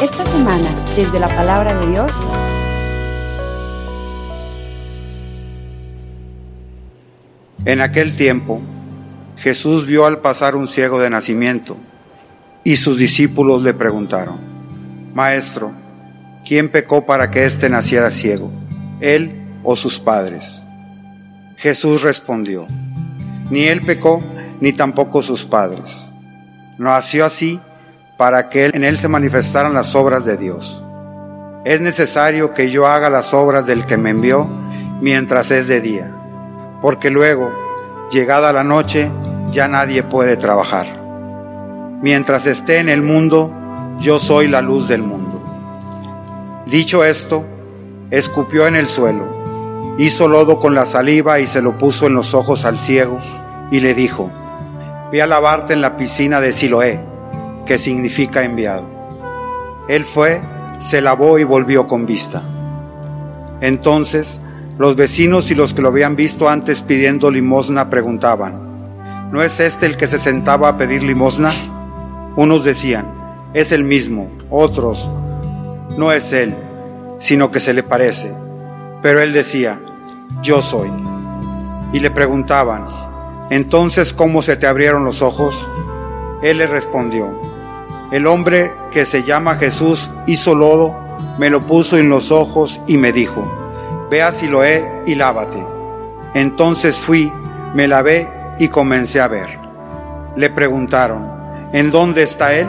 Esta semana, desde la palabra de Dios, En aquel tiempo, Jesús vio al pasar un ciego de nacimiento y sus discípulos le preguntaron, Maestro, ¿quién pecó para que éste naciera ciego, él o sus padres? Jesús respondió, Ni él pecó, ni tampoco sus padres. Nació así para que en él se manifestaran las obras de Dios. Es necesario que yo haga las obras del que me envió mientras es de día porque luego, llegada la noche, ya nadie puede trabajar. Mientras esté en el mundo, yo soy la luz del mundo. Dicho esto, escupió en el suelo, hizo lodo con la saliva y se lo puso en los ojos al ciego y le dijo, ve a lavarte en la piscina de Siloé, que significa enviado. Él fue, se lavó y volvió con vista. Entonces los vecinos y los que lo habían visto antes pidiendo limosna preguntaban, ¿no es este el que se sentaba a pedir limosna? Unos decían, es el mismo, otros, no es él, sino que se le parece. Pero él decía, yo soy. Y le preguntaban, entonces, ¿cómo se te abrieron los ojos? Él le respondió, el hombre que se llama Jesús hizo lodo, me lo puso en los ojos y me dijo, ve a Siloé y lávate. Entonces fui, me lavé y comencé a ver. Le preguntaron, ¿en dónde está él?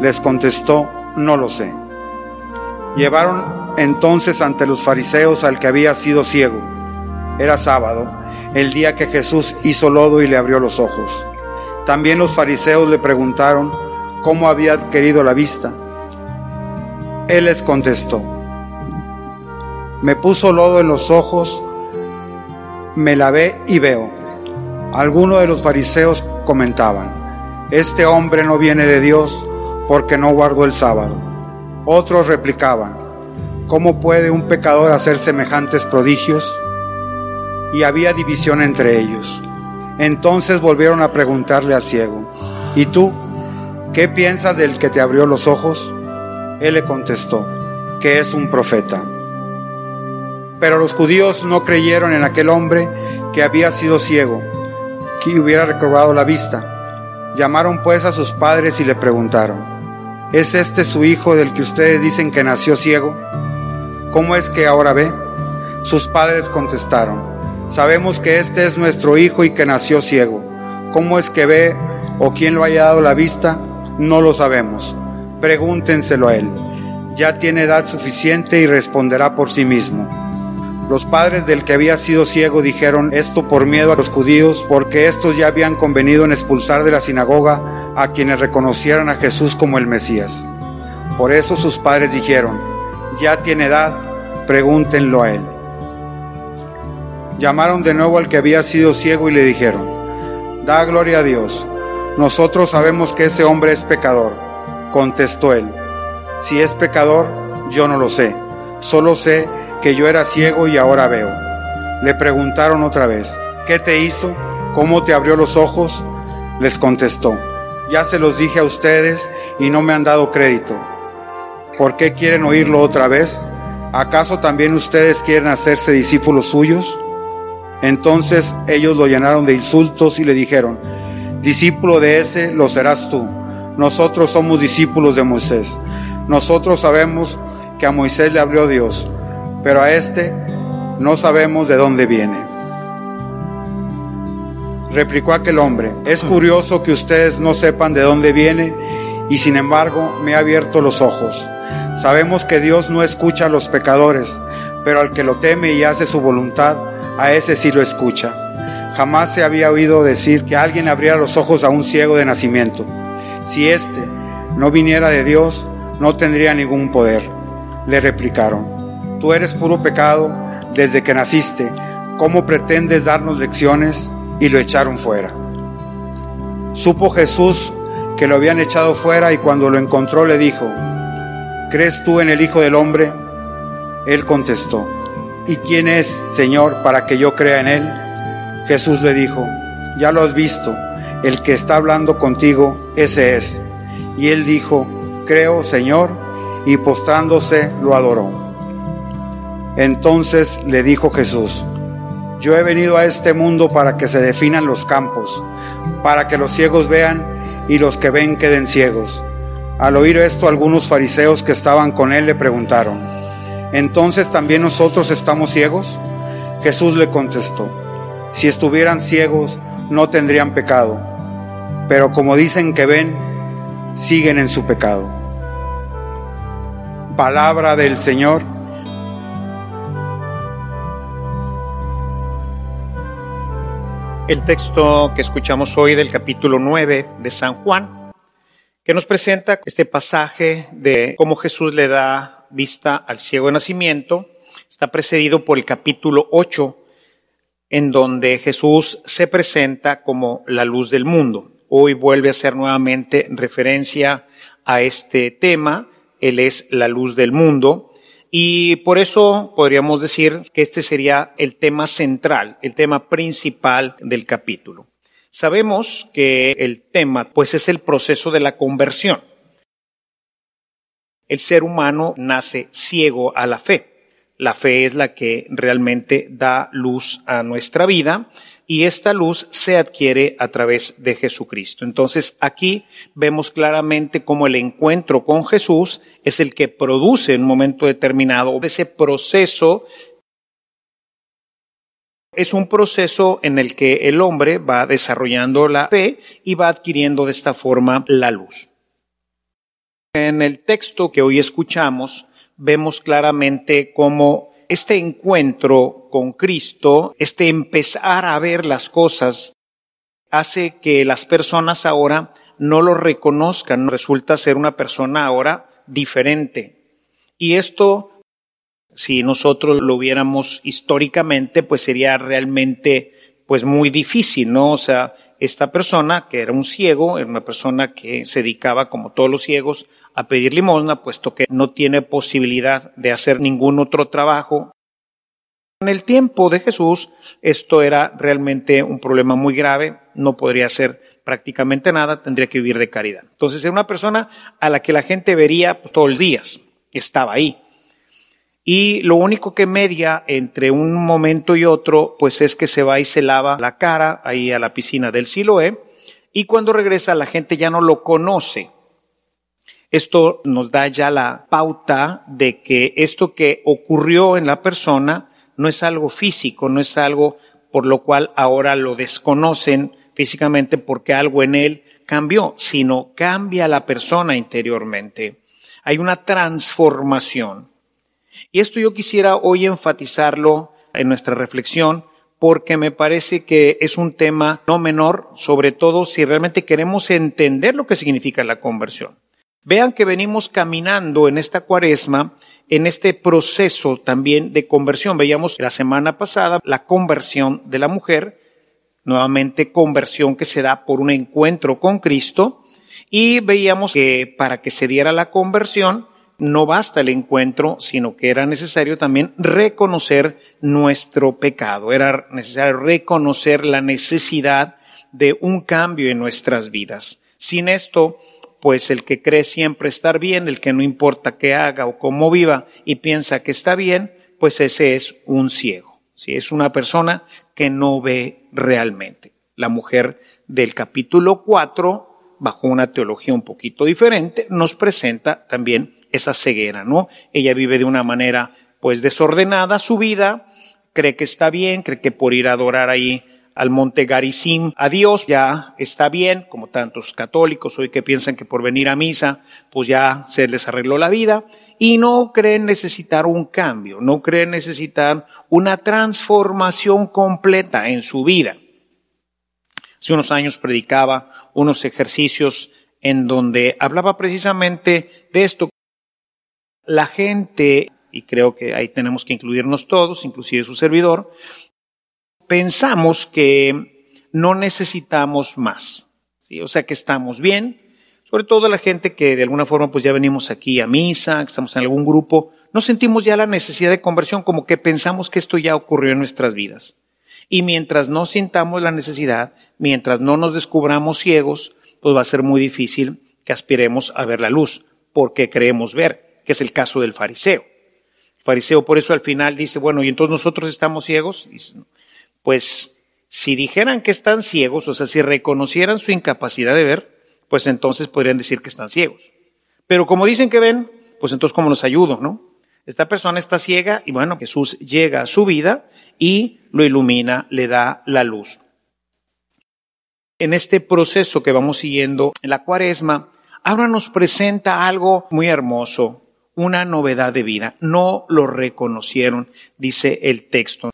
Les contestó, no lo sé. Llevaron entonces ante los fariseos al que había sido ciego. Era sábado, el día que Jesús hizo lodo y le abrió los ojos. También los fariseos le preguntaron cómo había adquirido la vista. Él les contestó, me puso lodo en los ojos, me lavé y veo. Algunos de los fariseos comentaban, este hombre no viene de Dios porque no guardó el sábado. Otros replicaban, ¿cómo puede un pecador hacer semejantes prodigios? Y había división entre ellos. Entonces volvieron a preguntarle al ciego, ¿y tú qué piensas del que te abrió los ojos? Él le contestó, que es un profeta. Pero los judíos no creyeron en aquel hombre que había sido ciego, que hubiera recobrado la vista. Llamaron pues a sus padres y le preguntaron, ¿es este su hijo del que ustedes dicen que nació ciego? ¿Cómo es que ahora ve? Sus padres contestaron, sabemos que este es nuestro hijo y que nació ciego. ¿Cómo es que ve o quién lo haya dado la vista? No lo sabemos. Pregúntenselo a él. Ya tiene edad suficiente y responderá por sí mismo. Los padres del que había sido ciego dijeron esto por miedo a los judíos, porque estos ya habían convenido en expulsar de la sinagoga a quienes reconocieran a Jesús como el Mesías. Por eso sus padres dijeron, ya tiene edad, pregúntenlo a él. Llamaron de nuevo al que había sido ciego y le dijeron, da gloria a Dios, nosotros sabemos que ese hombre es pecador. Contestó él, si es pecador, yo no lo sé, solo sé que yo era ciego y ahora veo. Le preguntaron otra vez, ¿qué te hizo? ¿Cómo te abrió los ojos? Les contestó, ya se los dije a ustedes y no me han dado crédito. ¿Por qué quieren oírlo otra vez? ¿Acaso también ustedes quieren hacerse discípulos suyos? Entonces ellos lo llenaron de insultos y le dijeron, discípulo de ese lo serás tú. Nosotros somos discípulos de Moisés. Nosotros sabemos que a Moisés le abrió Dios pero a este no sabemos de dónde viene. Replicó aquel hombre, es curioso que ustedes no sepan de dónde viene y sin embargo me ha abierto los ojos. Sabemos que Dios no escucha a los pecadores, pero al que lo teme y hace su voluntad, a ese sí lo escucha. Jamás se había oído decir que alguien abriera los ojos a un ciego de nacimiento. Si éste no viniera de Dios, no tendría ningún poder. Le replicaron tú eres puro pecado desde que naciste, ¿cómo pretendes darnos lecciones? Y lo echaron fuera. Supo Jesús que lo habían echado fuera y cuando lo encontró le dijo, ¿crees tú en el Hijo del Hombre? Él contestó, ¿y quién es, Señor, para que yo crea en Él? Jesús le dijo, ya lo has visto, el que está hablando contigo, ese es. Y él dijo, creo, Señor, y postrándose lo adoró. Entonces le dijo Jesús, yo he venido a este mundo para que se definan los campos, para que los ciegos vean y los que ven queden ciegos. Al oír esto, algunos fariseos que estaban con él le preguntaron, ¿entonces también nosotros estamos ciegos? Jesús le contestó, si estuvieran ciegos no tendrían pecado, pero como dicen que ven, siguen en su pecado. Palabra del Señor. El texto que escuchamos hoy del capítulo 9 de San Juan, que nos presenta este pasaje de cómo Jesús le da vista al ciego de nacimiento, está precedido por el capítulo 8, en donde Jesús se presenta como la luz del mundo. Hoy vuelve a hacer nuevamente referencia a este tema. Él es la luz del mundo. Y por eso podríamos decir que este sería el tema central, el tema principal del capítulo. Sabemos que el tema, pues, es el proceso de la conversión. El ser humano nace ciego a la fe. La fe es la que realmente da luz a nuestra vida y esta luz se adquiere a través de Jesucristo. Entonces aquí vemos claramente cómo el encuentro con Jesús es el que produce en un momento determinado ese proceso. Es un proceso en el que el hombre va desarrollando la fe y va adquiriendo de esta forma la luz. En el texto que hoy escuchamos, vemos claramente cómo este encuentro con Cristo, este empezar a ver las cosas, hace que las personas ahora no lo reconozcan, resulta ser una persona ahora diferente. Y esto, si nosotros lo viéramos históricamente, pues sería realmente pues muy difícil, ¿no? O sea, esta persona, que era un ciego, era una persona que se dedicaba, como todos los ciegos, a pedir limosna, puesto que no tiene posibilidad de hacer ningún otro trabajo. En el tiempo de Jesús, esto era realmente un problema muy grave, no podría hacer prácticamente nada, tendría que vivir de caridad. Entonces era una persona a la que la gente vería pues, todos los días, estaba ahí. Y lo único que media entre un momento y otro, pues es que se va y se lava la cara ahí a la piscina del Siloé, y cuando regresa la gente ya no lo conoce. Esto nos da ya la pauta de que esto que ocurrió en la persona no es algo físico, no es algo por lo cual ahora lo desconocen físicamente porque algo en él cambió, sino cambia la persona interiormente. Hay una transformación. Y esto yo quisiera hoy enfatizarlo en nuestra reflexión porque me parece que es un tema no menor, sobre todo si realmente queremos entender lo que significa la conversión. Vean que venimos caminando en esta cuaresma, en este proceso también de conversión. Veíamos la semana pasada la conversión de la mujer, nuevamente conversión que se da por un encuentro con Cristo, y veíamos que para que se diera la conversión, no basta el encuentro, sino que era necesario también reconocer nuestro pecado, era necesario reconocer la necesidad de un cambio en nuestras vidas. Sin esto, pues el que cree siempre estar bien, el que no importa qué haga o cómo viva y piensa que está bien, pues ese es un ciego. Si es una persona que no ve realmente. La mujer del capítulo 4, bajo una teología un poquito diferente, nos presenta también esa ceguera, ¿no? Ella vive de una manera pues desordenada su vida, cree que está bien, cree que por ir a adorar ahí al monte Garizim a Dios, ya está bien, como tantos católicos hoy que piensan que por venir a misa, pues ya se les arregló la vida, y no creen necesitar un cambio, no creen necesitar una transformación completa en su vida. Hace unos años predicaba unos ejercicios en donde hablaba precisamente de esto. La gente, y creo que ahí tenemos que incluirnos todos, inclusive su servidor, pensamos que no necesitamos más. O sea que estamos bien, sobre todo la gente que de alguna forma pues ya venimos aquí a misa, que estamos en algún grupo, no sentimos ya la necesidad de conversión como que pensamos que esto ya ocurrió en nuestras vidas. Y mientras no sintamos la necesidad, mientras no nos descubramos ciegos, pues va a ser muy difícil que aspiremos a ver la luz, porque creemos ver, que es el caso del fariseo. El fariseo por eso al final dice, bueno, ¿y entonces nosotros estamos ciegos? Pues si dijeran que están ciegos, o sea, si reconocieran su incapacidad de ver, pues entonces podrían decir que están ciegos. Pero como dicen que ven, pues entonces ¿cómo los ayudo, no? Esta persona está ciega y bueno, Jesús llega a su vida y lo ilumina, le da la luz. En este proceso que vamos siguiendo en la cuaresma, ahora nos presenta algo muy hermoso, una novedad de vida. No lo reconocieron, dice el texto.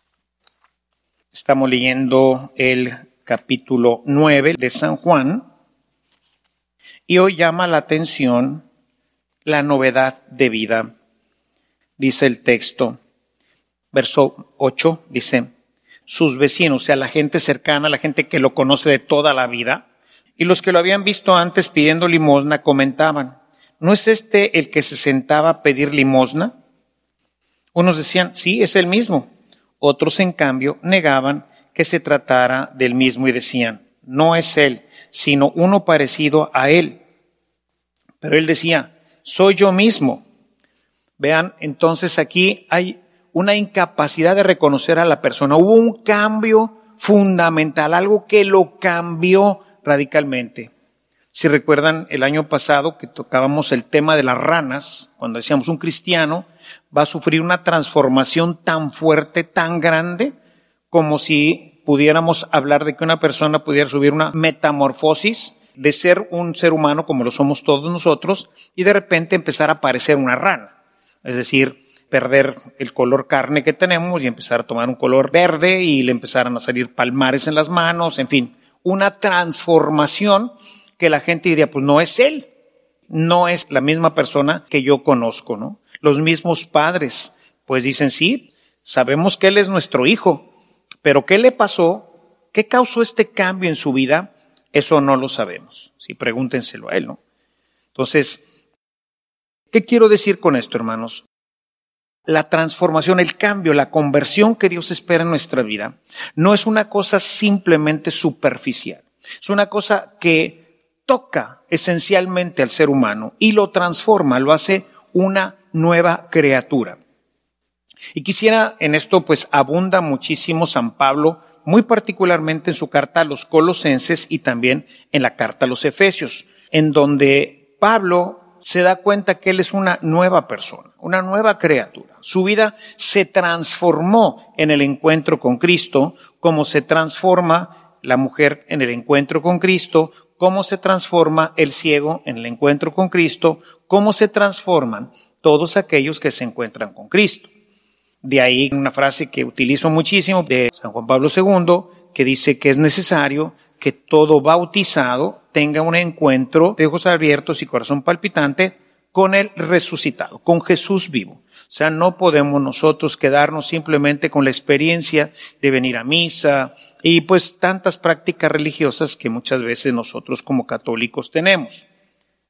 Estamos leyendo el capítulo 9 de San Juan y hoy llama la atención la novedad de vida dice el texto, verso 8, dice, sus vecinos, o sea, la gente cercana, la gente que lo conoce de toda la vida, y los que lo habían visto antes pidiendo limosna comentaban, ¿no es este el que se sentaba a pedir limosna? Unos decían, sí, es el mismo. Otros, en cambio, negaban que se tratara del mismo y decían, no es él, sino uno parecido a él. Pero él decía, soy yo mismo. Vean, entonces aquí hay una incapacidad de reconocer a la persona. Hubo un cambio fundamental, algo que lo cambió radicalmente. Si recuerdan el año pasado que tocábamos el tema de las ranas, cuando decíamos un cristiano va a sufrir una transformación tan fuerte, tan grande, como si pudiéramos hablar de que una persona pudiera subir una metamorfosis de ser un ser humano como lo somos todos nosotros y de repente empezar a parecer una rana es decir, perder el color carne que tenemos y empezar a tomar un color verde y le empezaran a salir palmares en las manos, en fin, una transformación que la gente diría, pues no es él, no es la misma persona que yo conozco, ¿no? Los mismos padres, pues dicen, sí, sabemos que él es nuestro hijo, pero ¿qué le pasó? ¿Qué causó este cambio en su vida? Eso no lo sabemos. Sí, pregúntenselo a él, ¿no? Entonces, ¿Qué quiero decir con esto, hermanos? La transformación, el cambio, la conversión que Dios espera en nuestra vida no es una cosa simplemente superficial. Es una cosa que toca esencialmente al ser humano y lo transforma, lo hace una nueva criatura. Y quisiera, en esto pues abunda muchísimo San Pablo, muy particularmente en su carta a los colosenses y también en la carta a los efesios, en donde Pablo se da cuenta que él es una nueva persona, una nueva criatura. Su vida se transformó en el encuentro con Cristo, como se transforma la mujer en el encuentro con Cristo, cómo se transforma el ciego en el encuentro con Cristo, cómo se transforman todos aquellos que se encuentran con Cristo. De ahí una frase que utilizo muchísimo de San Juan Pablo II, que dice que es necesario que todo bautizado tenga un encuentro de ojos abiertos y corazón palpitante con el resucitado, con Jesús vivo. O sea, no podemos nosotros quedarnos simplemente con la experiencia de venir a misa y pues tantas prácticas religiosas que muchas veces nosotros como católicos tenemos.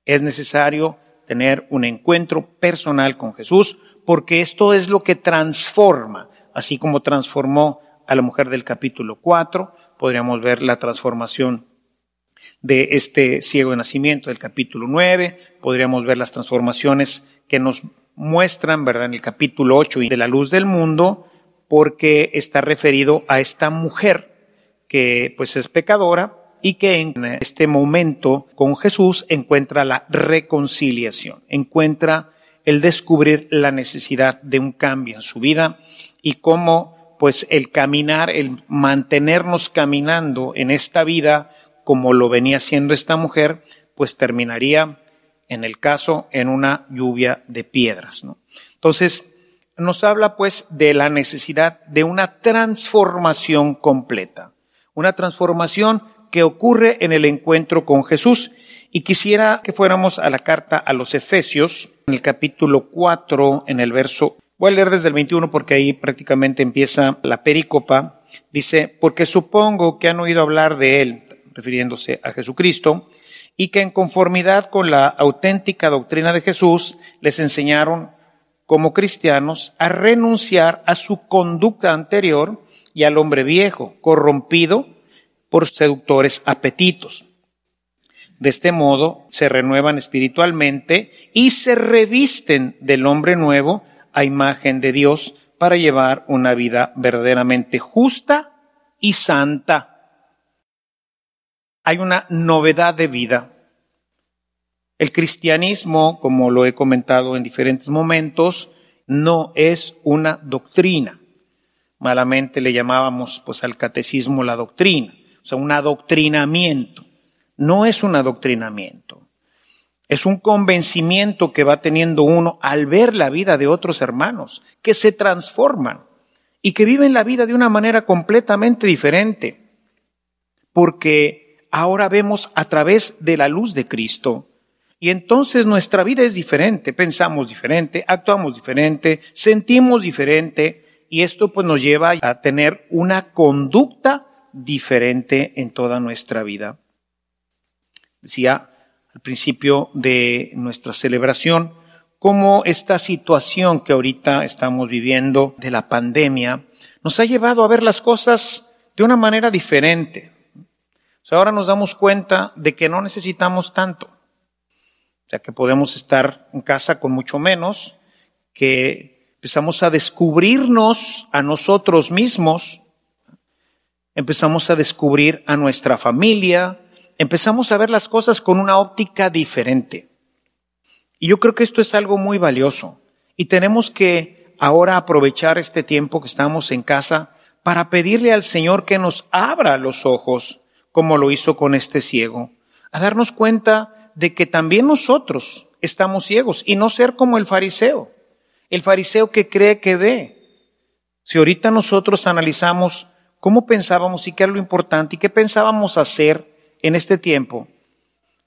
Es necesario tener un encuentro personal con Jesús porque esto es lo que transforma, así como transformó a la mujer del capítulo 4, podríamos ver la transformación de este ciego de nacimiento del capítulo 9, podríamos ver las transformaciones que nos muestran, ¿verdad?, en el capítulo 8 y de la luz del mundo, porque está referido a esta mujer que pues es pecadora y que en este momento con Jesús encuentra la reconciliación, encuentra el descubrir la necesidad de un cambio en su vida y cómo pues el caminar, el mantenernos caminando en esta vida como lo venía haciendo esta mujer, pues terminaría, en el caso, en una lluvia de piedras. Entonces, nos habla pues de la necesidad de una transformación completa, una transformación que ocurre en el encuentro con Jesús. Y quisiera que fuéramos a la carta a los Efesios, en el capítulo 4, en el verso, voy a leer desde el 21 porque ahí prácticamente empieza la pericopa, dice, porque supongo que han oído hablar de él, refiriéndose a Jesucristo, y que en conformidad con la auténtica doctrina de Jesús les enseñaron como cristianos a renunciar a su conducta anterior y al hombre viejo, corrompido por seductores apetitos. De este modo se renuevan espiritualmente y se revisten del hombre nuevo a imagen de Dios para llevar una vida verdaderamente justa y santa. Hay una novedad de vida. El cristianismo, como lo he comentado en diferentes momentos, no es una doctrina. Malamente le llamábamos pues al catecismo la doctrina, o sea, un adoctrinamiento. No es un adoctrinamiento. Es un convencimiento que va teniendo uno al ver la vida de otros hermanos, que se transforman y que viven la vida de una manera completamente diferente. Porque ahora vemos a través de la luz de Cristo. Y entonces nuestra vida es diferente, pensamos diferente, actuamos diferente, sentimos diferente, y esto pues nos lleva a tener una conducta diferente en toda nuestra vida. Decía al principio de nuestra celebración, cómo esta situación que ahorita estamos viviendo de la pandemia nos ha llevado a ver las cosas de una manera diferente. Ahora nos damos cuenta de que no necesitamos tanto, o sea, que podemos estar en casa con mucho menos, que empezamos a descubrirnos a nosotros mismos, empezamos a descubrir a nuestra familia, empezamos a ver las cosas con una óptica diferente. Y yo creo que esto es algo muy valioso. Y tenemos que ahora aprovechar este tiempo que estamos en casa para pedirle al Señor que nos abra los ojos, como lo hizo con este ciego, a darnos cuenta de que también nosotros estamos ciegos y no ser como el fariseo, el fariseo que cree que ve. Si ahorita nosotros analizamos cómo pensábamos y qué era lo importante y qué pensábamos hacer en este tiempo,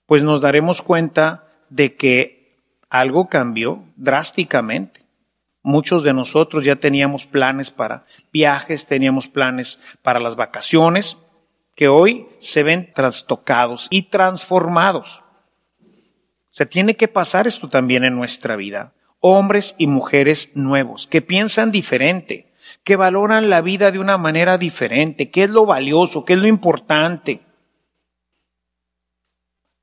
pues nos daremos cuenta de que algo cambió drásticamente. Muchos de nosotros ya teníamos planes para viajes, teníamos planes para las vacaciones, que hoy se ven trastocados y transformados. Se tiene que pasar esto también en nuestra vida. Hombres y mujeres nuevos, que piensan diferente, que valoran la vida de una manera diferente, qué es lo valioso, qué es lo importante.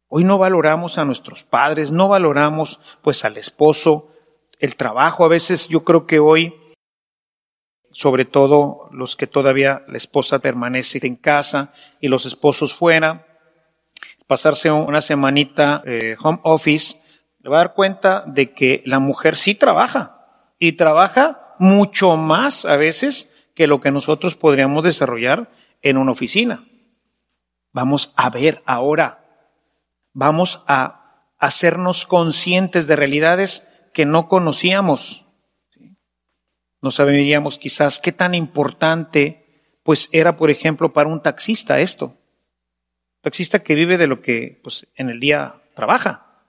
Hoy no valoramos a nuestros padres, no valoramos pues al esposo, el trabajo. A veces yo creo que hoy, sobre todo los que todavía la esposa permanece en casa y los esposos fuera, pasarse una semanita eh, home office, le va a dar cuenta de que la mujer sí trabaja y trabaja mucho más a veces que lo que nosotros podríamos desarrollar en una oficina. Vamos a ver ahora vamos a hacernos conscientes de realidades que no conocíamos. No sabíamos quizás qué tan importante pues era, por ejemplo, para un taxista esto. Taxista que vive de lo que pues, en el día trabaja.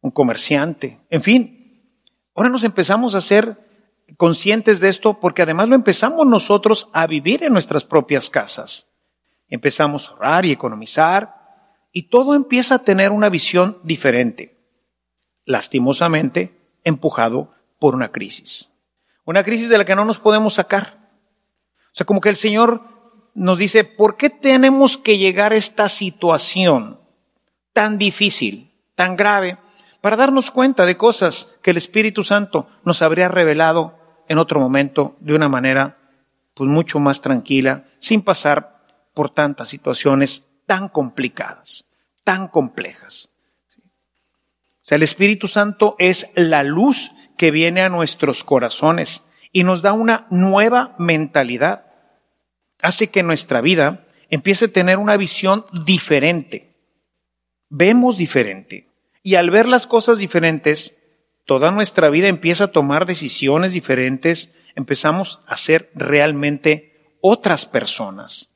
Un comerciante. En fin, ahora nos empezamos a ser conscientes de esto porque además lo empezamos nosotros a vivir en nuestras propias casas. Empezamos a ahorrar y economizar y todo empieza a tener una visión diferente, lastimosamente empujado por una crisis. Una crisis de la que no nos podemos sacar. O sea, como que el Señor nos dice, ¿por qué tenemos que llegar a esta situación tan difícil, tan grave, para darnos cuenta de cosas que el Espíritu Santo nos habría revelado en otro momento de una manera pues mucho más tranquila, sin pasar por tantas situaciones tan complicadas, tan complejas. O sea, el Espíritu Santo es la luz que viene a nuestros corazones y nos da una nueva mentalidad. Hace que nuestra vida empiece a tener una visión diferente. Vemos diferente. Y al ver las cosas diferentes, toda nuestra vida empieza a tomar decisiones diferentes, empezamos a ser realmente otras personas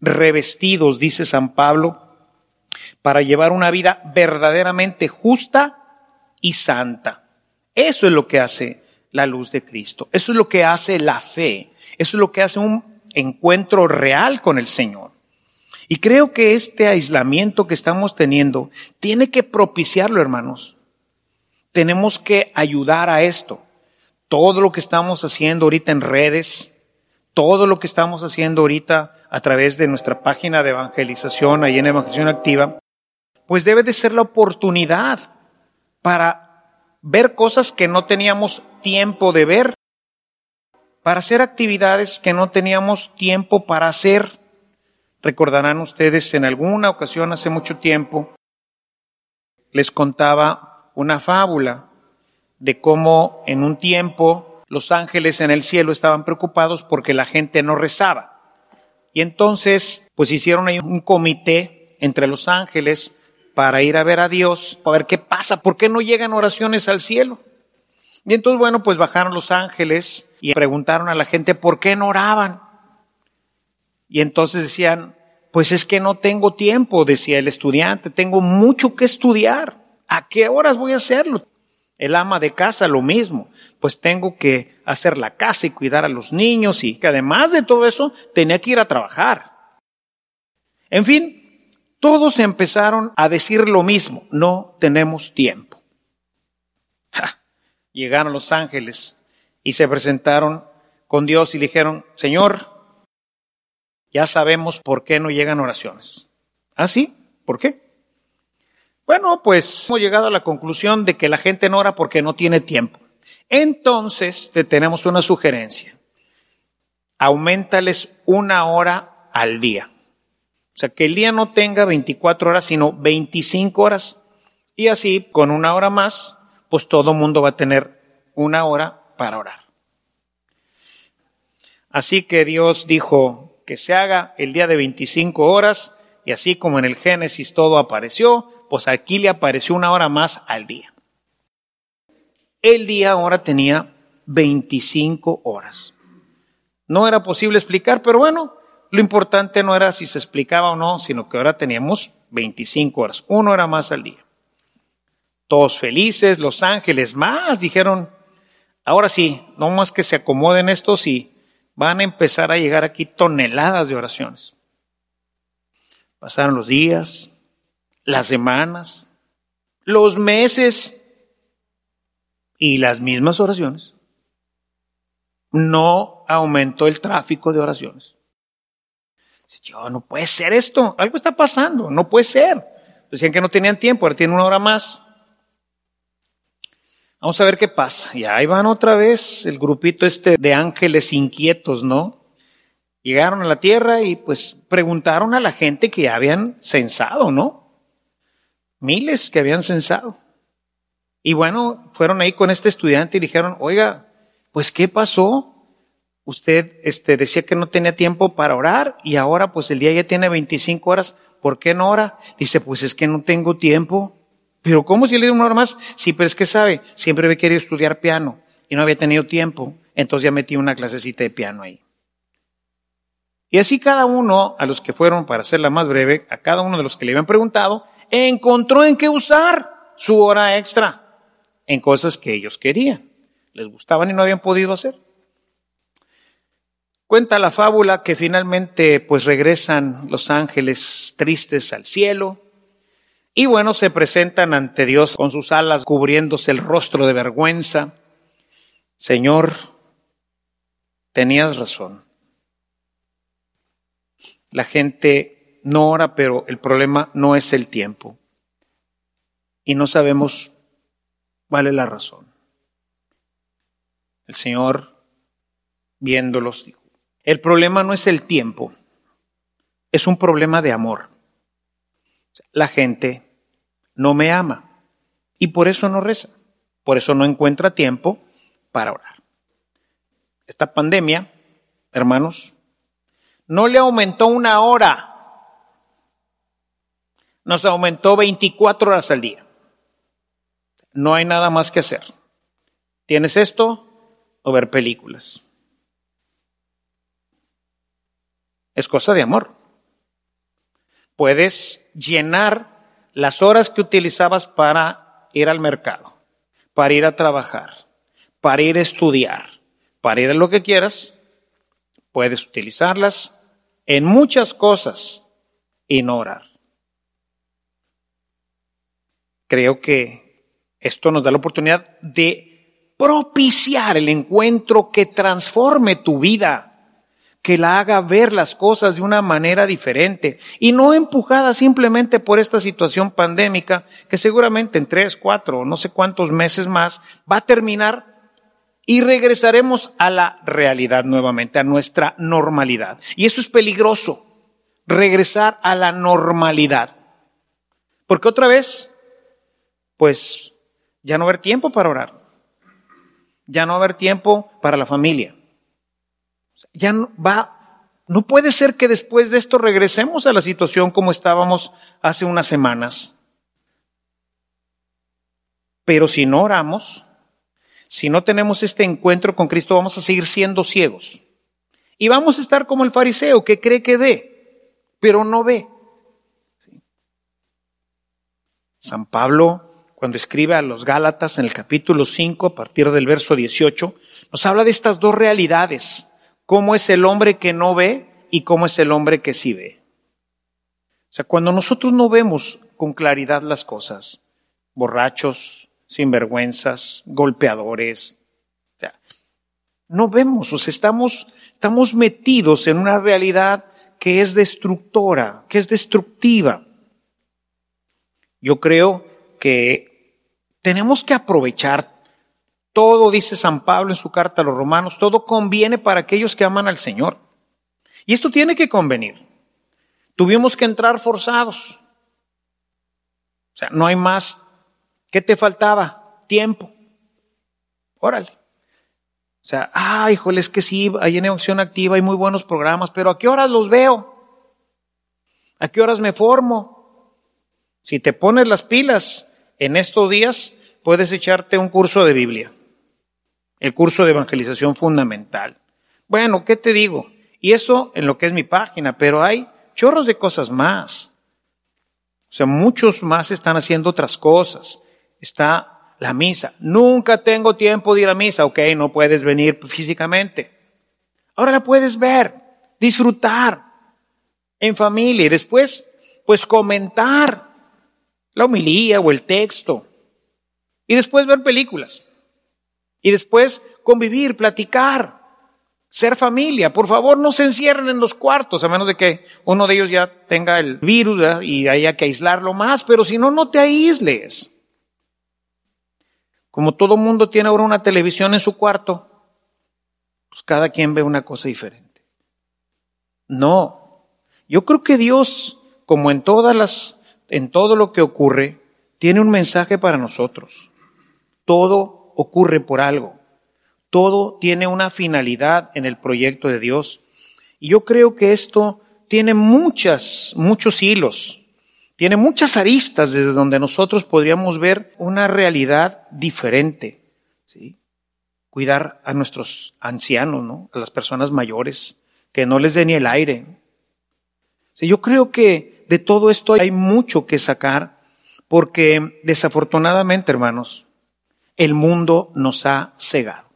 revestidos, dice San Pablo, para llevar una vida verdaderamente justa y santa. Eso es lo que hace la luz de Cristo. Eso es lo que hace la fe. Eso es lo que hace un encuentro real con el Señor. Y creo que este aislamiento que estamos teniendo tiene que propiciarlo, hermanos. Tenemos que ayudar a esto. Todo lo que estamos haciendo ahorita en redes, todo lo que estamos haciendo ahorita a través de nuestra página de evangelización, ahí en Evangelización Activa, pues debe de ser la oportunidad para ver cosas que no teníamos tiempo de ver, para hacer actividades que no teníamos tiempo para hacer. Recordarán ustedes en alguna ocasión hace mucho tiempo, les contaba una fábula de cómo en un tiempo los ángeles en el cielo estaban preocupados porque la gente no rezaba. Y entonces, pues hicieron ahí un comité entre los ángeles para ir a ver a Dios, a ver qué pasa, por qué no llegan oraciones al cielo. Y entonces, bueno, pues bajaron los ángeles y preguntaron a la gente por qué no oraban. Y entonces decían, pues es que no tengo tiempo, decía el estudiante, tengo mucho que estudiar. ¿A qué horas voy a hacerlo? El ama de casa lo mismo, pues tengo que hacer la casa y cuidar a los niños y que además de todo eso tenía que ir a trabajar. En fin, todos empezaron a decir lo mismo, no tenemos tiempo. Llegaron los ángeles y se presentaron con Dios y dijeron, Señor, ya sabemos por qué no llegan oraciones. ¿Ah, sí? ¿Por qué? Bueno, pues hemos llegado a la conclusión de que la gente no ora porque no tiene tiempo. Entonces, te tenemos una sugerencia. Aumentales una hora al día. O sea, que el día no tenga 24 horas, sino 25 horas. Y así, con una hora más, pues todo mundo va a tener una hora para orar. Así que Dios dijo que se haga el día de 25 horas, y así como en el Génesis todo apareció, pues aquí le apareció una hora más al día. El día ahora tenía 25 horas. No era posible explicar, pero bueno, lo importante no era si se explicaba o no, sino que ahora teníamos 25 horas, una hora más al día. Todos felices, los ángeles más dijeron, ahora sí, no más que se acomoden estos y van a empezar a llegar aquí toneladas de oraciones. Pasaron los días, las semanas, los meses y las mismas oraciones. No aumentó el tráfico de oraciones. Yo, no puede ser esto, algo está pasando, no puede ser. Decían que no tenían tiempo, ahora tienen una hora más. Vamos a ver qué pasa. Y ahí van otra vez el grupito este de ángeles inquietos, ¿no? Llegaron a la tierra y pues preguntaron a la gente que habían censado, ¿no? miles que habían censado. Y bueno, fueron ahí con este estudiante y dijeron, oiga, pues ¿qué pasó? Usted este, decía que no tenía tiempo para orar y ahora pues el día ya tiene 25 horas, ¿por qué no ora? Dice, pues es que no tengo tiempo. Pero ¿cómo si le dio una hora más? Sí, pero es que sabe, siempre había querido estudiar piano y no había tenido tiempo, entonces ya metí una clasecita de piano ahí. Y así cada uno, a los que fueron, para hacerla más breve, a cada uno de los que le habían preguntado, encontró en qué usar su hora extra en cosas que ellos querían, les gustaban y no habían podido hacer. Cuenta la fábula que finalmente pues regresan los ángeles tristes al cielo y bueno, se presentan ante Dios con sus alas cubriéndose el rostro de vergüenza. Señor, tenías razón. La gente no ora, pero el problema no es el tiempo. Y no sabemos vale la razón. El Señor, viéndolos, dijo, el problema no es el tiempo, es un problema de amor. La gente no me ama y por eso no reza, por eso no encuentra tiempo para orar. Esta pandemia, hermanos, no le aumentó una hora nos aumentó 24 horas al día. No hay nada más que hacer. ¿Tienes esto o ver películas? Es cosa de amor. Puedes llenar las horas que utilizabas para ir al mercado, para ir a trabajar, para ir a estudiar, para ir a lo que quieras. Puedes utilizarlas en muchas cosas y no orar. Creo que esto nos da la oportunidad de propiciar el encuentro que transforme tu vida, que la haga ver las cosas de una manera diferente y no empujada simplemente por esta situación pandémica que seguramente en tres, cuatro, no sé cuántos meses más va a terminar y regresaremos a la realidad nuevamente, a nuestra normalidad. Y eso es peligroso, regresar a la normalidad. Porque otra vez, pues ya no va a haber tiempo para orar, ya no va a haber tiempo para la familia ya no va, no puede ser que después de esto regresemos a la situación como estábamos hace unas semanas. Pero si no oramos, si no tenemos este encuentro con Cristo, vamos a seguir siendo ciegos. Y vamos a estar como el fariseo que cree que ve, pero no ve. San Pablo, cuando escribe a los Gálatas en el capítulo 5, a partir del verso 18, nos habla de estas dos realidades cómo es el hombre que no ve y cómo es el hombre que sí ve. O sea, cuando nosotros no vemos con claridad las cosas, borrachos, sinvergüenzas, golpeadores, no vemos, o sea, estamos, estamos metidos en una realidad que es destructora, que es destructiva. Yo creo que tenemos que aprovechar todo, dice San Pablo en su carta a los romanos, todo conviene para aquellos que aman al Señor. Y esto tiene que convenir. Tuvimos que entrar forzados. O sea, no hay más. ¿Qué te faltaba? Tiempo. Órale. O sea, ah, híjole, es que sí, hay en opción activa, hay muy buenos programas, pero ¿a qué horas los veo? ¿A qué horas me formo? Si te pones las pilas en estos días, puedes echarte un curso de Biblia el curso de evangelización fundamental. Bueno, ¿qué te digo? Y eso en lo que es mi página, pero hay chorros de cosas más. O sea, muchos más están haciendo otras cosas. Está la misa. Nunca tengo tiempo de ir a misa. Ok, no puedes venir físicamente. Ahora la puedes ver, disfrutar en familia y después, pues comentar la homilía o el texto. Y después ver películas. Y después convivir, platicar, ser familia. Por favor, no se encierren en los cuartos, a menos de que uno de ellos ya tenga el virus y haya que aislarlo más, pero si no, no te aísles. Como todo mundo tiene ahora una televisión en su cuarto, pues cada quien ve una cosa diferente. No. Yo creo que Dios, como en todas las, en todo lo que ocurre, tiene un mensaje para nosotros. Todo ocurre por algo. Todo tiene una finalidad en el proyecto de Dios. Y yo creo que esto tiene muchas, muchos hilos, tiene muchas aristas desde donde nosotros podríamos ver una realidad diferente. ¿sí? Cuidar a nuestros ancianos, ¿no? a las personas mayores, que no les dé ni el aire. yo creo que de todo esto hay mucho que sacar, porque desafortunadamente, hermanos, el mundo nos ha cegado.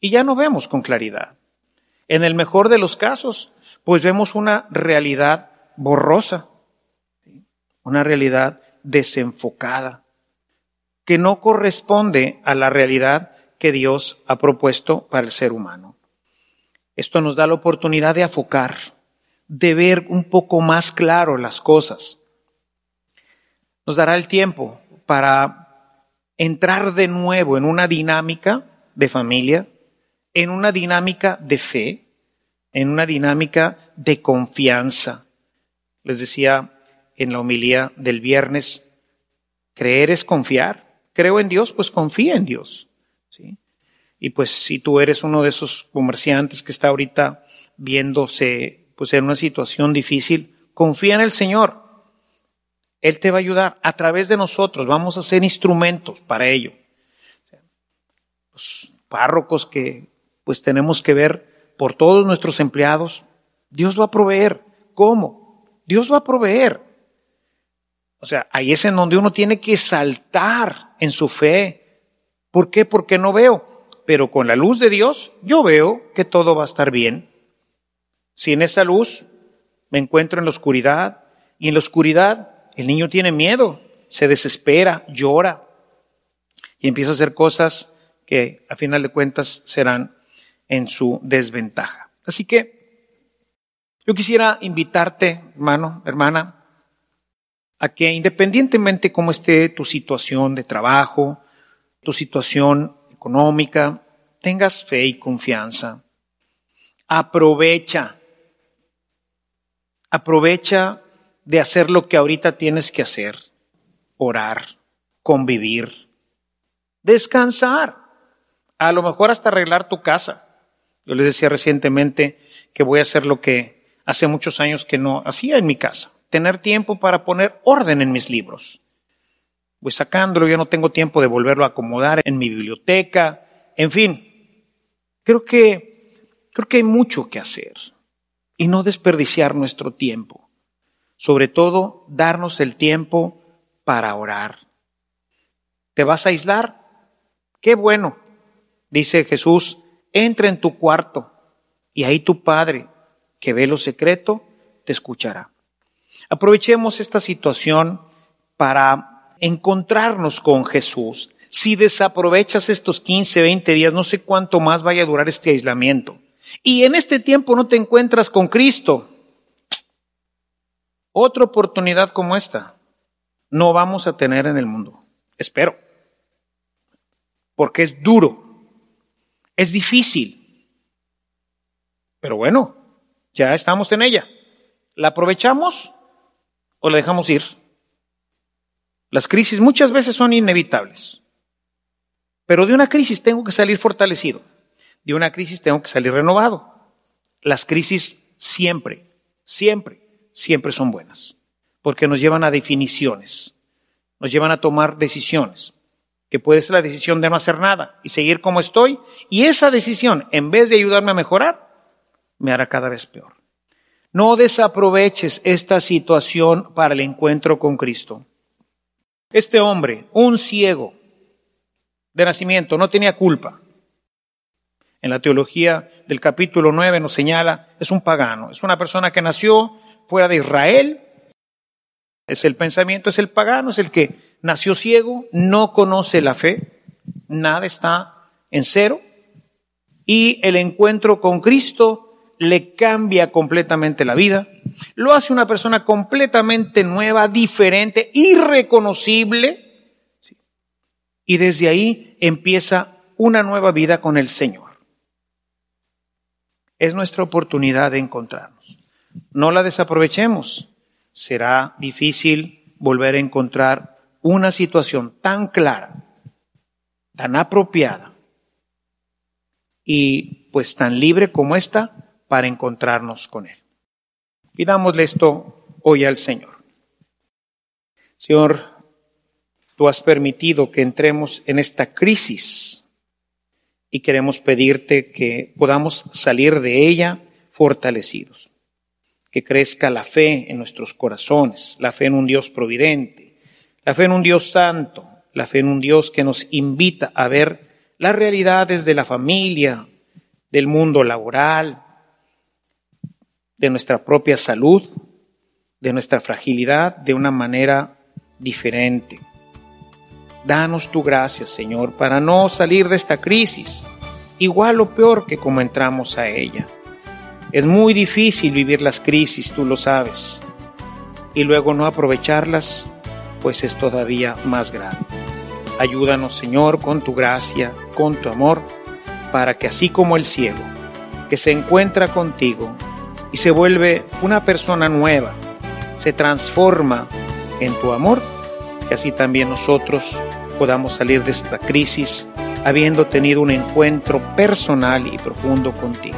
Y ya no vemos con claridad. En el mejor de los casos, pues vemos una realidad borrosa, una realidad desenfocada, que no corresponde a la realidad que Dios ha propuesto para el ser humano. Esto nos da la oportunidad de afocar, de ver un poco más claro las cosas. Nos dará el tiempo para entrar de nuevo en una dinámica de familia, en una dinámica de fe, en una dinámica de confianza. Les decía en la homilía del viernes, creer es confiar. Creo en Dios, pues confía en Dios. Y pues si tú eres uno de esos comerciantes que está ahorita viéndose pues en una situación difícil, confía en el Señor. Él te va a ayudar a través de nosotros. Vamos a ser instrumentos para ello. Los párrocos que pues tenemos que ver por todos nuestros empleados, Dios va a proveer. ¿Cómo? Dios va a proveer. O sea, ahí es en donde uno tiene que saltar en su fe. ¿Por qué? Porque no veo. Pero con la luz de Dios, yo veo que todo va a estar bien. Si en esa luz me encuentro en la oscuridad, y en la oscuridad el niño tiene miedo, se desespera, llora y empieza a hacer cosas que a final de cuentas serán en su desventaja. Así que Yo quisiera invitarte, hermano, hermana, a que independientemente cómo esté tu situación de trabajo, tu situación económica, tengas fe y confianza. Aprovecha, aprovecha de hacer lo que ahorita tienes que hacer, orar, convivir, descansar, a lo mejor hasta arreglar tu casa. Yo les decía recientemente que voy a hacer lo que hace muchos años que no hacía en mi casa, tener tiempo para poner orden en mis libros. Voy sacándolo, yo no tengo tiempo de volverlo a acomodar en mi biblioteca, en fin. Creo que creo que hay mucho que hacer y no desperdiciar nuestro tiempo. Sobre todo, darnos el tiempo para orar. ¿Te vas a aislar? Qué bueno. Dice Jesús, entra en tu cuarto y ahí tu Padre, que ve lo secreto, te escuchará. Aprovechemos esta situación para encontrarnos con Jesús. Si desaprovechas estos 15, 20 días, no sé cuánto más vaya a durar este aislamiento. Y en este tiempo no te encuentras con Cristo. Otra oportunidad como esta no vamos a tener en el mundo. Espero. Porque es duro. Es difícil. Pero bueno, ya estamos en ella. ¿La aprovechamos o la dejamos ir? Las crisis muchas veces son inevitables. Pero de una crisis tengo que salir fortalecido. De una crisis tengo que salir renovado. Las crisis siempre, siempre, siempre son buenas. Porque nos llevan a definiciones. Nos llevan a tomar decisiones. Que puede ser la decisión de no hacer nada y seguir como estoy. Y esa decisión, en vez de ayudarme a mejorar, me hará cada vez peor. No desaproveches esta situación para el encuentro con Cristo. Este hombre, un ciego de nacimiento, no tenía culpa. En la teología del capítulo 9 nos señala, es un pagano, es una persona que nació fuera de Israel, es el pensamiento, es el pagano, es el que nació ciego, no conoce la fe, nada está en cero, y el encuentro con Cristo le cambia completamente la vida, lo hace una persona completamente nueva, diferente, irreconocible, y desde ahí empieza una nueva vida con el Señor. Es nuestra oportunidad de encontrarnos. No la desaprovechemos. Será difícil volver a encontrar una situación tan clara, tan apropiada y pues tan libre como esta para encontrarnos con Él. Pidámosle esto hoy al Señor. Señor, tú has permitido que entremos en esta crisis y queremos pedirte que podamos salir de ella fortalecidos, que crezca la fe en nuestros corazones, la fe en un Dios providente, la fe en un Dios santo, la fe en un Dios que nos invita a ver las realidades de la familia, del mundo laboral, de nuestra propia salud, de nuestra fragilidad de una manera diferente. Danos tu gracia, Señor, para no salir de esta crisis, igual o peor que como entramos a ella. Es muy difícil vivir las crisis, tú lo sabes, y luego no aprovecharlas, pues es todavía más grave. Ayúdanos, Señor, con tu gracia, con tu amor, para que así como el cielo, que se encuentra contigo y se vuelve una persona nueva, se transforma en tu amor, que así también nosotros podamos salir de esta crisis habiendo tenido un encuentro personal y profundo contigo.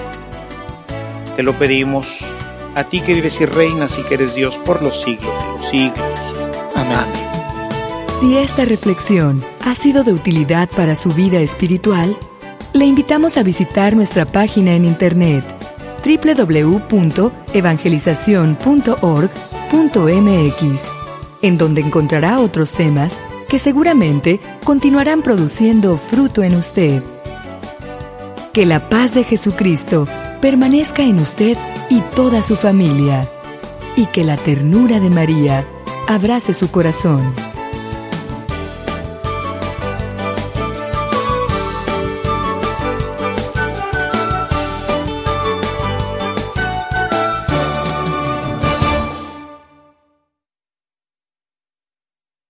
Te lo pedimos a ti que vives y reinas y que eres Dios por los siglos de los siglos. Amén. Si esta reflexión ha sido de utilidad para su vida espiritual, le invitamos a visitar nuestra página en internet www.evangelizacion.org.mx, en donde encontrará otros temas que seguramente continuarán produciendo fruto en usted. Que la paz de Jesucristo permanezca en usted y toda su familia, y que la ternura de María abrace su corazón.